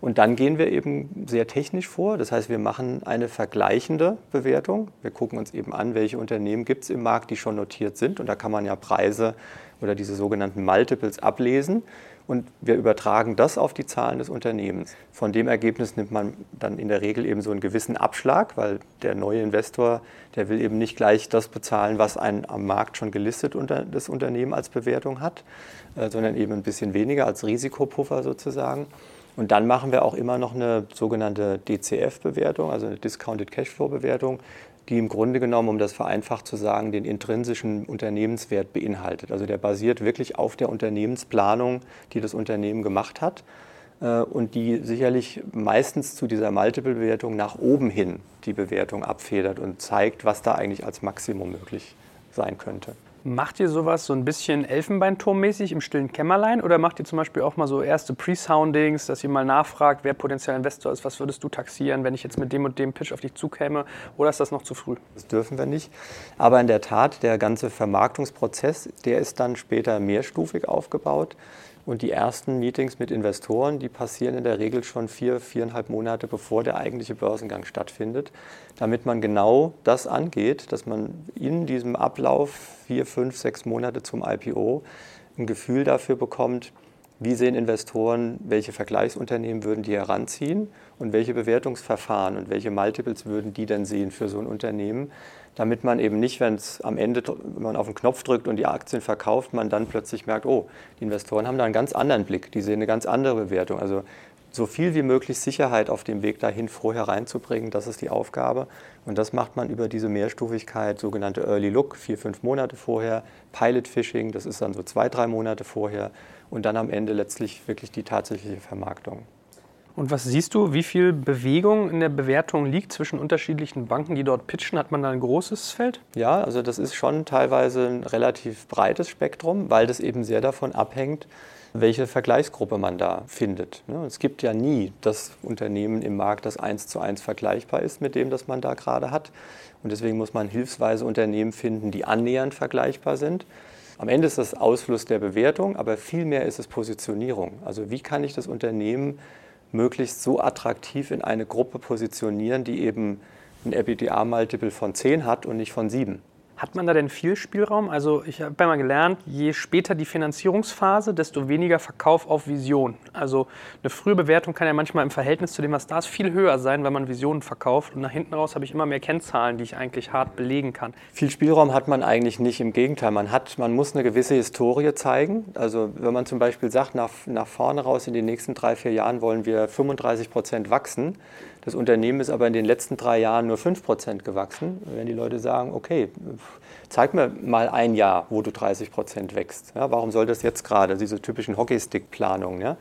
Und dann gehen wir eben sehr technisch vor. Das heißt, wir machen eine vergleichende Bewertung. Wir gucken uns eben an, welche Unternehmen gibt es im Markt, die schon notiert sind. Und da kann man ja Preise oder diese sogenannten Multiples ablesen. Und wir übertragen das auf die Zahlen des Unternehmens. Von dem Ergebnis nimmt man dann in der Regel eben so einen gewissen Abschlag, weil der neue Investor, der will eben nicht gleich das bezahlen, was ein am Markt schon gelistet unter das Unternehmen als Bewertung hat, äh, sondern eben ein bisschen weniger als Risikopuffer sozusagen. Und dann machen wir auch immer noch eine sogenannte DCF-Bewertung, also eine Discounted Cashflow-Bewertung, die im Grunde genommen, um das vereinfacht zu sagen, den intrinsischen Unternehmenswert beinhaltet. Also der basiert wirklich auf der Unternehmensplanung, die das Unternehmen gemacht hat äh, und die sicherlich meistens zu dieser Multiple-Bewertung nach oben hin die Bewertung abfedert und zeigt, was da eigentlich als Maximum möglich sein könnte. Macht ihr sowas so ein bisschen Elfenbeinturmmäßig im stillen Kämmerlein oder macht ihr zum Beispiel auch mal so erste Pre-Soundings, dass ihr mal nachfragt, wer potenzieller Investor ist, was würdest du taxieren, wenn ich jetzt mit dem und dem Pitch auf dich zukäme oder ist das noch zu früh? Das dürfen wir nicht. Aber in der Tat, der ganze Vermarktungsprozess, der ist dann später mehrstufig aufgebaut. Und die ersten Meetings mit Investoren, die passieren in der Regel schon vier, viereinhalb Monate bevor der eigentliche Börsengang stattfindet, damit man genau das angeht, dass man in diesem Ablauf vier, fünf, sechs Monate zum IPO ein Gefühl dafür bekommt, wie sehen Investoren, welche Vergleichsunternehmen würden die heranziehen und welche Bewertungsverfahren und welche Multiples würden die denn sehen für so ein Unternehmen, damit man eben nicht, wenn es am Ende, wenn man auf den Knopf drückt und die Aktien verkauft, man dann plötzlich merkt, oh, die Investoren haben da einen ganz anderen Blick, die sehen eine ganz andere Bewertung. Also so viel wie möglich Sicherheit auf dem Weg dahin vorher reinzubringen, das ist die Aufgabe. Und das macht man über diese Mehrstufigkeit, sogenannte Early Look, vier, fünf Monate vorher, Pilot Fishing, das ist dann so zwei, drei Monate vorher und dann am Ende letztlich wirklich die tatsächliche Vermarktung. Und was siehst du, wie viel Bewegung in der Bewertung liegt zwischen unterschiedlichen Banken, die dort pitchen? Hat man da ein großes Feld? Ja, also das ist schon teilweise ein relativ breites Spektrum, weil das eben sehr davon abhängt, welche Vergleichsgruppe man da findet. Ne? Es gibt ja nie das Unternehmen im Markt, das eins zu eins vergleichbar ist mit dem, das man da gerade hat. Und deswegen muss man hilfsweise Unternehmen finden, die annähernd vergleichbar sind. Am Ende ist das Ausfluss der Bewertung, aber vielmehr ist es Positionierung. Also wie kann ich das Unternehmen möglichst so attraktiv in eine Gruppe positionieren, die eben ein EBITDA-Multiple von 10 hat und nicht von 7. Hat man da denn viel Spielraum? Also ich habe einmal gelernt, je später die Finanzierungsphase, desto weniger Verkauf auf Vision. Also eine frühe Bewertung kann ja manchmal im Verhältnis zu dem, was da ist, viel höher sein, wenn man Visionen verkauft. Und nach hinten raus habe ich immer mehr Kennzahlen, die ich eigentlich hart belegen kann. Viel Spielraum hat man eigentlich nicht. Im Gegenteil, man, hat, man muss eine gewisse Historie zeigen. Also wenn man zum Beispiel sagt, nach, nach vorne raus in den nächsten drei, vier Jahren wollen wir 35 Prozent wachsen, das Unternehmen ist aber in den letzten drei Jahren nur 5% gewachsen. Wenn die Leute sagen, okay, zeig mir mal ein Jahr, wo du 30% wächst. Ja, warum soll das jetzt gerade, diese typischen Hockeystick-Planungen? Ja?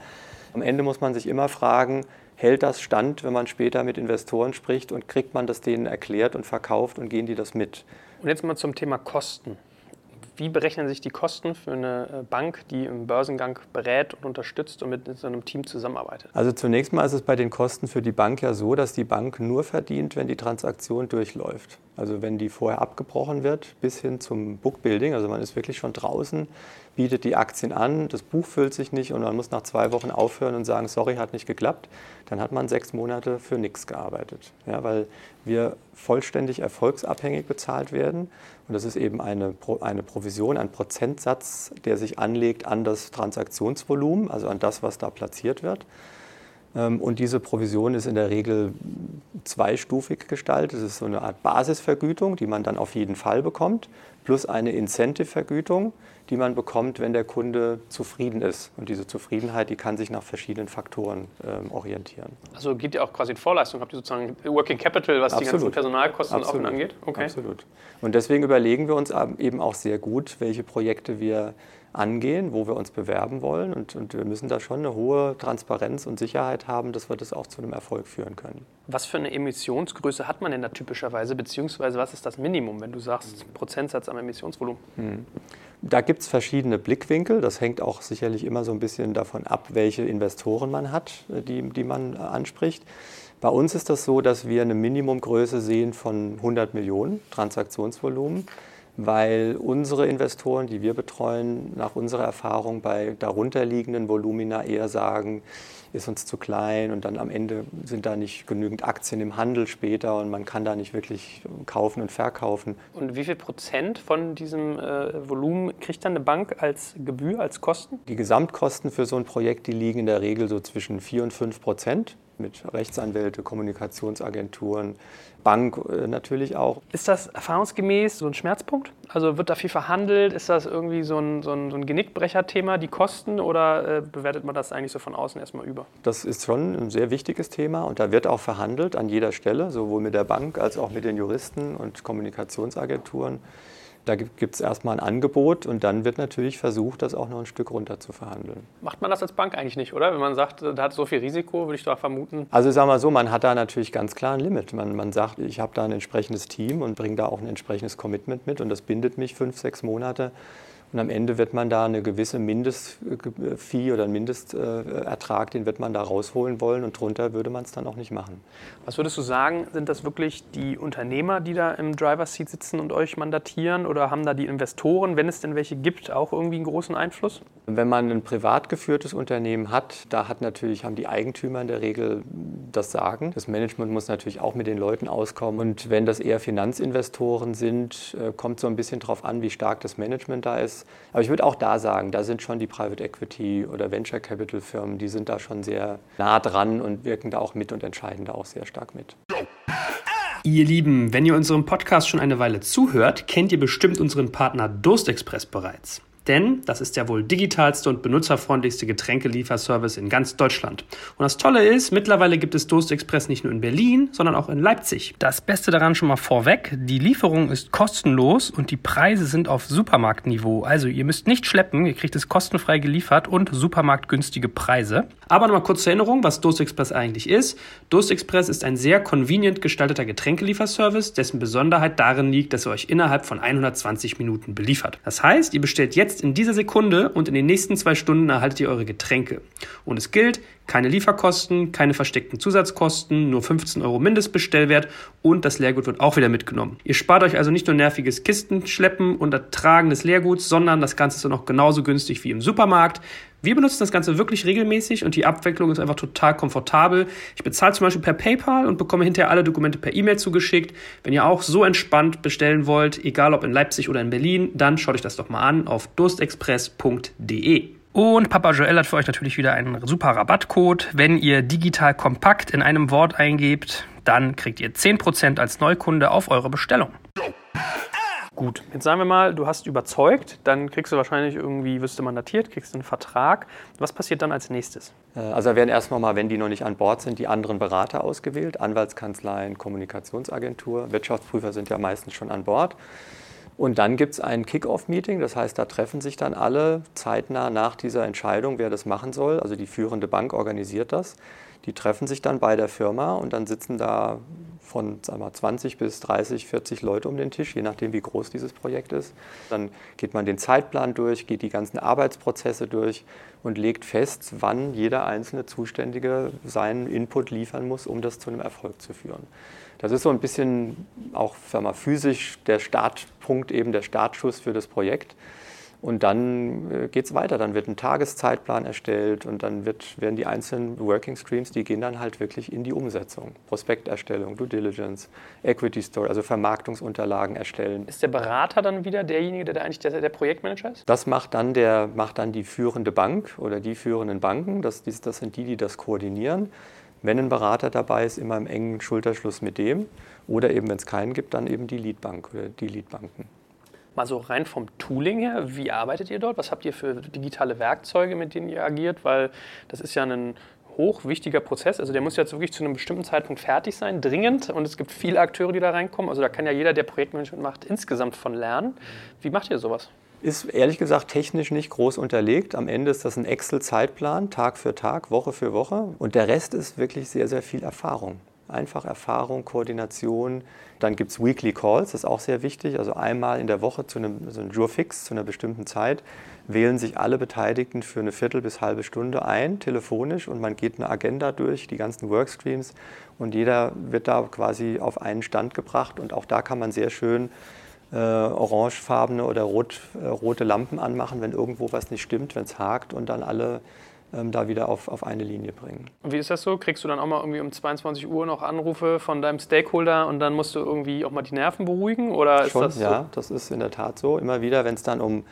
Am Ende muss man sich immer fragen, hält das stand, wenn man später mit Investoren spricht und kriegt man das denen erklärt und verkauft und gehen die das mit? Und jetzt mal zum Thema Kosten. Wie berechnen sich die Kosten für eine äh, Bank, die im Börsengang berät und unterstützt und mit so einem Team zusammenarbeitet? Also zunächst mal ist es bei den Kosten für die Bank ja so, dass die Bank nur verdient, wenn die Transaktion durchläuft. Also wenn die vorher abgebrochen wird, bis hin zum Bookbuilding, also man ist wirklich schon draußen, bietet die Aktien an, das Buch füllt sich nicht und man muss nach zwei Wochen aufhören und sagen, sorry, hat nicht geklappt, dann hat man sechs Monate für nichts gearbeitet. Ja, weil wir vollständig erfolgsabhängig bezahlt werden und das ist eben eine, eine Provision, ein Prozentsatz, der sich anlegt an das Transaktionsvolumen, also an das, was da platziert wird. Ähm, und diese Provision ist in der Regel zweistufig gestaltet. Es ist so eine Art Basisvergütung, die man dann auf jeden Fall bekommt, plus eine Incentive-Vergütung, die man bekommt, wenn der Kunde zufrieden ist. Und diese Zufriedenheit, die kann sich nach verschiedenen Faktoren ähm, orientieren. Also geht ihr auch quasi in Vorleistung? Habt ihr sozusagen Working Capital, was Absolut. die ganzen Personalkosten Absolut. auch angeht? Okay. Absolut. Und deswegen überlegen wir uns eben auch sehr gut, welche Projekte wir angehen, wo wir uns bewerben wollen. Und, und, wir müssen da schon eine hohe Transparenz und Sicherheit haben, dass wir das auch zu einem Erfolg führen können. Was für eine Emissionsgröße hat man denn da typischerweise, beziehungsweise was ist das Minimum, wenn du sagst Prozentsatz am Emissionsvolumen? Hm. Da gibt es verschiedene Blickwinkel. Das hängt auch sicherlich immer so ein bisschen davon ab, welche Investoren man hat, die, die man anspricht. Bei uns ist das so, dass wir eine Minimumgröße sehen von 100 Millionen Transaktionsvolumen weil unsere Investoren, die wir betreuen, nach unserer Erfahrung bei darunterliegenden Volumina eher sagen, ist uns zu klein und dann am Ende sind da nicht genügend Aktien im Handel später und man kann da nicht wirklich kaufen und verkaufen. Und wie viel Prozent von diesem äh, Volumen kriegt dann eine Bank als Gebühr, als Kosten? Die Gesamtkosten für so ein Projekt, die liegen in der Regel so zwischen 4 und 5 Prozent mit Rechtsanwälte, Kommunikationsagenturen, Bank äh, natürlich auch. Ist das erfahrungsgemäß so ein Schmerzpunkt? Also wird da viel verhandelt? Ist das irgendwie so ein, so ein, so ein Genickbrecher-Thema, die Kosten, oder äh, bewertet man das eigentlich so von außen erstmal über? Das ist schon ein sehr wichtiges Thema und da wird auch verhandelt an jeder Stelle, sowohl mit der Bank als auch mit den Juristen und Kommunikationsagenturen. Da gibt es erstmal ein Angebot und dann wird natürlich versucht, das auch noch ein Stück runter zu verhandeln. Macht man das als Bank eigentlich nicht, oder? Wenn man sagt, da hat so viel Risiko, würde ich doch vermuten. Also sagen wir mal so, man hat da natürlich ganz klar ein Limit. Man, man sagt, ich habe da ein entsprechendes Team und bringe da auch ein entsprechendes Commitment mit und das bindet mich fünf, sechs Monate. Und am Ende wird man da eine gewisse Mindestfee oder einen Mindestertrag, den wird man da rausholen wollen und drunter würde man es dann auch nicht machen. Was würdest du sagen, sind das wirklich die Unternehmer, die da im Driver's Seat sitzen und euch mandatieren oder haben da die Investoren, wenn es denn welche gibt, auch irgendwie einen großen Einfluss? Wenn man ein privat geführtes Unternehmen hat, da hat natürlich, haben die Eigentümer in der Regel das Sagen. Das Management muss natürlich auch mit den Leuten auskommen. Und wenn das eher Finanzinvestoren sind, äh, kommt so ein bisschen darauf an, wie stark das Management da ist Aber ich würde auch da sagen, da sind schon die Private Equity oder Venture Capital Firmen, die sind da schon sehr nah dran und wirken da auch mit und entscheiden da auch sehr stark mit. Ihr Lieben, wenn ihr unserem Podcast schon eine Weile zuhört, kennt ihr bestimmt unseren Partner Durstexpress bereits. Denn das ist der wohl digitalste und benutzerfreundlichste Getränkelieferservice in ganz Deutschland. Und das Tolle ist, mittlerweile gibt es Durst Express nicht nur in Berlin, sondern auch in Leipzig. Das Beste daran schon mal vorweg, die Lieferung ist kostenlos und die Preise sind auf Supermarktniveau. Also ihr müsst nicht schleppen, ihr kriegt es kostenfrei geliefert und supermarktgünstige Preise. Aber nochmal kurz zur Erinnerung, was Durst Express eigentlich ist. Durst Express ist ein sehr convenient gestalteter Getränkelieferservice, dessen Besonderheit darin liegt, dass er euch innerhalb von 120 Minuten beliefert. Das heißt, ihr bestellt jetzt in dieser Sekunde und in den nächsten zwei Stunden erhaltet ihr eure Getränke. Und es gilt, keine Lieferkosten, keine versteckten Zusatzkosten, nur 15 Euro Mindestbestellwert und das Leergut wird auch wieder mitgenommen. Ihr spart euch also nicht nur nerviges Kistenschleppen und Ertragen des Leerguts, sondern das Ganze ist dann auch genauso günstig wie im Supermarkt. Wir benutzen das Ganze wirklich regelmäßig und die Abwicklung ist einfach total komfortabel. Ich bezahle zum Beispiel per PayPal und bekomme hinterher alle Dokumente per E-Mail zugeschickt. Wenn ihr auch so entspannt bestellen wollt, egal ob in Leipzig oder in Berlin, dann schaut euch das doch mal an auf durstexpress.de. Und Papa Joel hat für euch natürlich wieder einen super Rabattcode. Wenn ihr digital kompakt in einem Wort eingebt, dann kriegt ihr 10% als Neukunde auf eure Bestellung. Gut, jetzt sagen wir mal, du hast überzeugt, dann kriegst du wahrscheinlich irgendwie, wirst du mandatiert, kriegst einen Vertrag. Was passiert dann als nächstes? Äh, also werden erstmal mal, wenn die noch nicht an Bord sind, die anderen Berater ausgewählt, Anwaltskanzleien, Kommunikationsagentur, Wirtschaftsprüfer sind ja meistens schon an Bord. Und dann gibt es ein Kick-Off-Meeting, das heißt, da treffen sich dann alle zeitnah nach dieser Entscheidung, wer das machen soll. Also die führende Bank organisiert das. Die treffen sich dann bei der Firma und dann sitzen da von sagen wir, 20 bis 30, 40 Leute um den Tisch, je nachdem, wie groß dieses Projekt ist. Dann geht man den Zeitplan durch, geht die ganzen Arbeitsprozesse durch und legt fest, wann jeder einzelne Zuständige seinen Input liefern muss, um das zu einem Erfolg zu führen. Das ist so ein bisschen auch sagen wir, physisch der Startpunkt, eben der Startschuss für das Projekt. Und dann äh, geht es weiter, dann wird ein Tageszeitplan erstellt und dann wird, werden die einzelnen Working Streams, die gehen dann halt wirklich in die Umsetzung. Prospekterstellung, Due Diligence, Equity Story, also Vermarktungsunterlagen erstellen. Ist der Berater dann wieder derjenige, der da eigentlich der, der Projektmanager ist? Das macht dann, der, macht dann die führende Bank oder die führenden Banken. Das, das sind die, die das koordinieren. Wenn ein Berater dabei ist, immer im engen Schulterschluss mit dem. Oder eben, wenn es keinen gibt, dann eben die Leadbank oder die Leadbanken. Mal so rein vom Tooling her, wie arbeitet ihr dort? Was habt ihr für digitale Werkzeuge, mit denen ihr agiert? Weil das ist ja ein hochwichtiger Prozess. Also der muss jetzt wirklich zu einem bestimmten Zeitpunkt fertig sein, dringend. Und es gibt viele Akteure, die da reinkommen. Also da kann ja jeder, der Projektmanagement macht, insgesamt von lernen. Wie macht ihr sowas? Ist ehrlich gesagt technisch nicht groß unterlegt. Am Ende ist das ein Excel-Zeitplan, Tag für Tag, Woche für Woche. Und der Rest ist wirklich sehr, sehr viel Erfahrung. Einfach Erfahrung, Koordination. Dann gibt es Weekly Calls, das ist auch sehr wichtig. Also einmal in der Woche zu einem, so einem Jurfix zu einer bestimmten Zeit wählen sich alle Beteiligten für eine Viertel bis halbe Stunde ein, telefonisch, und man geht eine Agenda durch, die ganzen Workstreams, und jeder wird da quasi auf einen Stand gebracht. Und auch da kann man sehr schön äh, orangefarbene oder rot, äh, rote Lampen anmachen, wenn irgendwo was nicht stimmt, wenn es hakt, und dann alle da wieder auf, auf eine Linie bringen. Und wie ist das so? Kriegst du dann auch mal irgendwie um 22 Uhr noch Anrufe von deinem Stakeholder und dann musst du irgendwie auch mal die Nerven beruhigen? Oder ist Schon, das so? ja, das ist in der Tat so. Immer wieder, wenn es dann um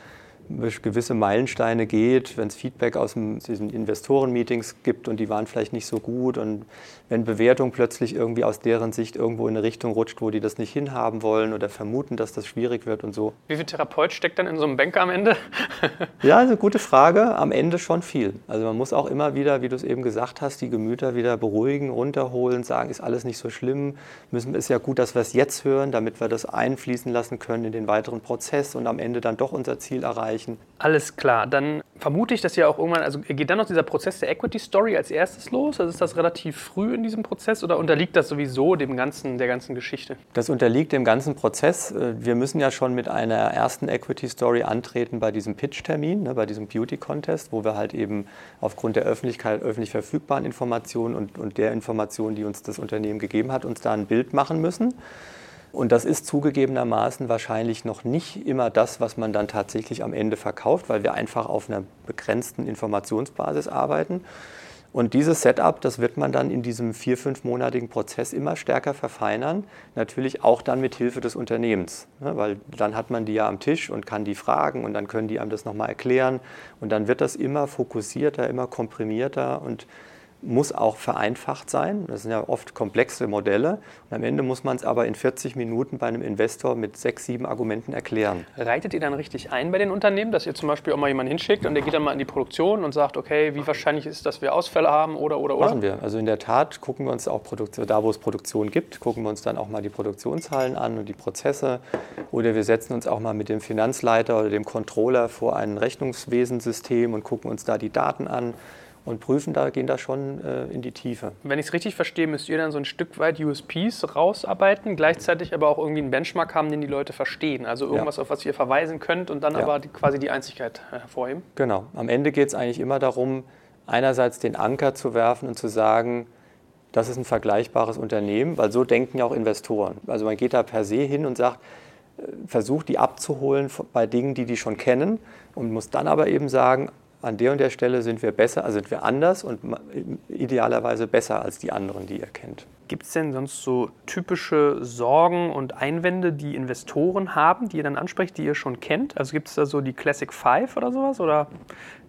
gewisse Meilensteine geht, wenn es Feedback aus diesen Investoren-Meetings gibt und die waren vielleicht nicht so gut und wenn Bewertung plötzlich irgendwie aus deren Sicht irgendwo in eine Richtung rutscht, wo die das nicht hinhaben wollen oder vermuten, dass das schwierig wird und so. Wie viel Therapeut steckt dann in so einem Banker am Ende? ja, eine gute Frage. Am Ende schon viel. Also man muss auch immer wieder, wie du es eben gesagt hast, die Gemüter wieder beruhigen, runterholen, sagen, ist alles nicht so schlimm. Müssen, ist ja gut, dass wir es jetzt hören, damit wir das einfließen lassen können in den weiteren Prozess und am Ende dann doch unser Ziel erreichen. Alles klar. Dann vermute ich, dass ja auch irgendwann, also geht dann noch dieser Prozess der Equity Story als erstes los? Also ist das relativ früh in diesem Prozess oder unterliegt das sowieso dem ganzen, der ganzen Geschichte? Das unterliegt dem ganzen Prozess. Äh, wir müssen ja schon mit einer ersten Equity Story antreten bei diesem Pitch-Termin, ne, bei diesem Beauty Contest, wo wir halt eben aufgrund der Öffentlichkeit, öffentlich verfügbaren Informationen und, und der Informationen, die uns das Unternehmen gegeben hat, uns da ein Bild machen müssen. Und das ist zugegebenermaßen wahrscheinlich noch nicht immer das, was man dann tatsächlich am Ende verkauft, weil wir einfach auf einer begrenzten Informationsbasis arbeiten. Und dieses Setup, das wird man dann in diesem vier-, fünfmonatigen Prozess immer stärker verfeinern. Natürlich auch dann mit Hilfe des Unternehmens. Ne? Weil dann hat man die ja am Tisch und kann die fragen und dann können die einem das nochmal erklären. Und dann wird das immer fokussierter, immer komprimierter und muss auch vereinfacht sein. Das sind ja oft komplexe Modelle. Und am Ende muss man es aber in 40 Minuten bei einem Investor mit sechs, sieben Argumenten erklären. Reitet ihr dann richtig ein bei den Unternehmen, dass ihr zum Beispiel auch mal jemanden hinschickt und der geht dann mal in die Produktion und sagt, okay, wie wahrscheinlich ist, es, dass wir Ausfälle haben oder oder oder? Machen wir. Also in der Tat gucken wir uns auch Produktion, da, wo es Produktion gibt, gucken wir uns dann auch mal die Produktionshallen an und die Prozesse. Oder wir setzen uns auch mal mit dem Finanzleiter oder dem Controller vor ein Rechnungswesensystem und gucken uns da die Daten an und prüfen da, gehen da schon äh, in die Tiefe. Wenn ich es richtig verstehe, müsst ihr dann so ein Stück weit USPs rausarbeiten, gleichzeitig aber auch irgendwie einen Benchmark haben, den die Leute verstehen. Also irgendwas, ja. auf was ihr verweisen könnt und dann ja. aber die, quasi die Einzigkeit äh, hervorheben. Genau. Am Ende geht es eigentlich immer darum, einerseits den Anker zu werfen und zu sagen, das ist ein vergleichbares Unternehmen, weil so denken ja auch Investoren. Also man geht da per se hin und sagt, äh, versucht die abzuholen bei Dingen, die die schon kennen und muss dann aber eben sagen, an der und der Stelle sind wir besser, also sind wir anders und idealerweise besser als die anderen, die ihr kennt. Gibt es denn sonst so typische Sorgen und Einwände, die Investoren haben, die ihr dann ansprecht, die ihr schon kennt? Also gibt es da so die Classic Five oder sowas oder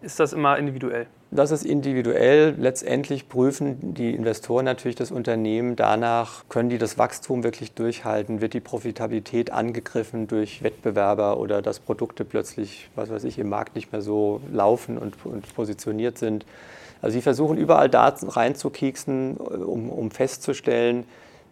ist das immer individuell? Das ist individuell. Letztendlich prüfen die Investoren natürlich das Unternehmen danach, können die das Wachstum wirklich durchhalten? Wird die Profitabilität angegriffen durch Wettbewerber oder dass Produkte plötzlich, was weiß ich, im Markt nicht mehr so laufen und, und positioniert sind? Also sie versuchen überall Daten reinzukieksen, um, um festzustellen,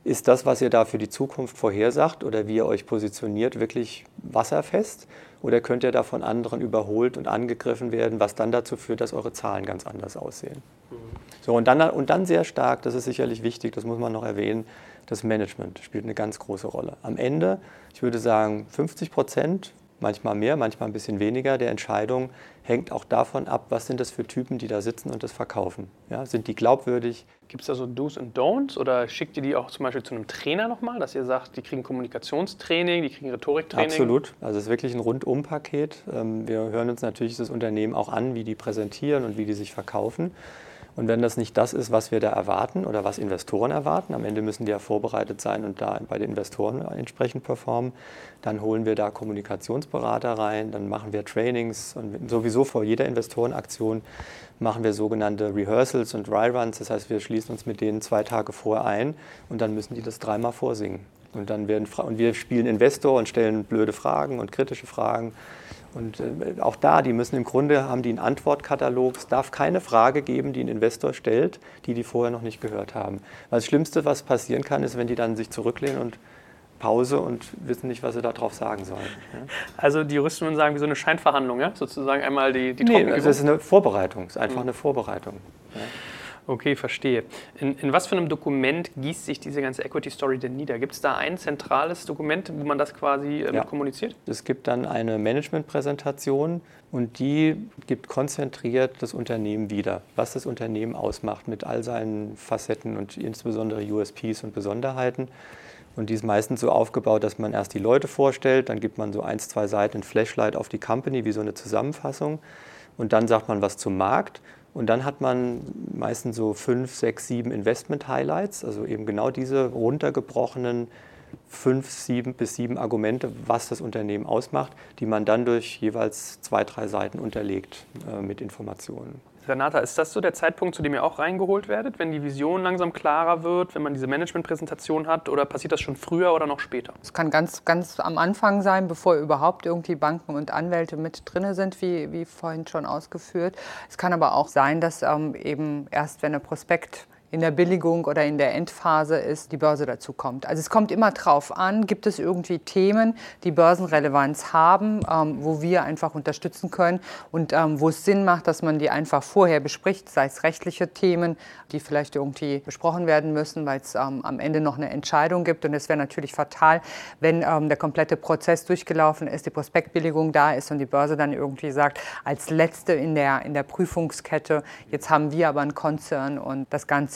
ist das, was ihr da für die Zukunft vorhersagt oder wie ihr euch positioniert, wirklich wasserfest? Oder könnt ihr da von anderen überholt und angegriffen werden, was dann dazu führt, dass eure Zahlen ganz anders aussehen? Mhm. So, und dann, und dann sehr stark, das ist sicherlich wichtig, das muss man noch erwähnen, das Management spielt eine ganz große Rolle. Am Ende, ich würde sagen, 50 Prozent manchmal mehr, manchmal ein bisschen weniger der Entscheidung hängt auch davon ab, was sind das für Typen, die da sitzen und das verkaufen. Ja, sind die glaubwürdig? Gibt es da so Do's und Don'ts oder schickt ihr die auch zum Beispiel zu einem Trainer nochmal, dass ihr sagt, die kriegen Kommunikationstraining, die kriegen Rhetoriktraining? Absolut. Also es ist wirklich ein Rundum-Paket. Ähm, wir hören uns natürlich das Unternehmen auch an, wie die präsentieren und wie die sich verkaufen. Und wenn das nicht das ist, was wir da erwarten oder was Investoren erwarten, am Ende müssen die ja vorbereitet sein und da bei den Investoren entsprechend performen, dann holen wir da Kommunikationsberater rein, dann machen wir Trainings und sowieso vor jeder Investorenaktion machen wir sogenannte Rehearsals und Dry Runs. Das heißt, wir schließen uns mit denen zwei Tage vorher ein und dann müssen die das dreimal vorsingen. Und dann werden und wir spielen Investor und stellen blöde Fragen und kritische Fragen und äh, auch da, die müssen im Grunde, haben die einen Antwortkatalog. Es darf keine Frage geben, die ein Investor stellt, die die vorher noch nicht gehört haben. Weil das Schlimmste, was passieren kann, ist, wenn die dann sich zurücklehnen und Pause und wissen nicht, was sie darauf sagen sollen. Ja? Also die Juristen würden sagen, wie so eine Scheinverhandlung, ja? sozusagen einmal die, die nee, also es ist eine Vorbereitung, es ist einfach mhm. eine Vorbereitung. Ja? Okay, verstehe. In, in, was für einem Dokument gießt sich diese ganze Equity Story denn nieder? Gibt es da ein zentrales Dokument, wo man das quasi äh, ja. kommuniziert? Es gibt dann eine Managementpräsentation und die gibt konzentriert das Unternehmen wieder, was das Unternehmen ausmacht mit all seinen Facetten und insbesondere USPs und Besonderheiten. Und die ist meistens so aufgebaut, dass man erst die Leute vorstellt, dann gibt man so ein, zwei Seiten Flashlight auf die Company, wie so eine Zusammenfassung. Und dann sagt man was zum Markt und dann hat man meistens so fünf, sechs, sieben Investment-Highlights, also eben genau diese runtergebrochenen fünf, sieben bis sieben Argumente, was das Unternehmen ausmacht, die man dann durch jeweils zwei, drei Seiten unterlegt äh, mit Informationen. Renata, ist das so der Zeitpunkt, zu dem ihr auch reingeholt werdet, wenn die Vision langsam klarer wird, wenn man diese Managementpräsentation hat oder passiert das schon früher oder noch später? Es kann ganz, ganz am Anfang sein, bevor überhaupt irgendwie Banken und Anwälte mit drin sind, wie, wie vorhin schon ausgeführt. Es kann aber auch sein, dass ähm, eben erst, wenn ein Prospekt in der Billigung oder in der Endphase ist, die Börse dazu kommt. Also es kommt immer drauf an, gibt es irgendwie Themen, die Börsenrelevanz haben, ähm, wo wir einfach unterstützen können und ähm, wo es Sinn macht, dass man die einfach vorher bespricht, sei es rechtliche Themen, die vielleicht irgendwie besprochen werden müssen, weil es ähm, am Ende noch eine Entscheidung gibt. Und es wäre natürlich fatal, wenn ähm, der komplette Prozess durchgelaufen ist, die Prospektbilligung da ist und die Börse dann irgendwie sagt, als letzte in der, in der Prüfungskette, jetzt haben wir aber einen Konzern und das Ganze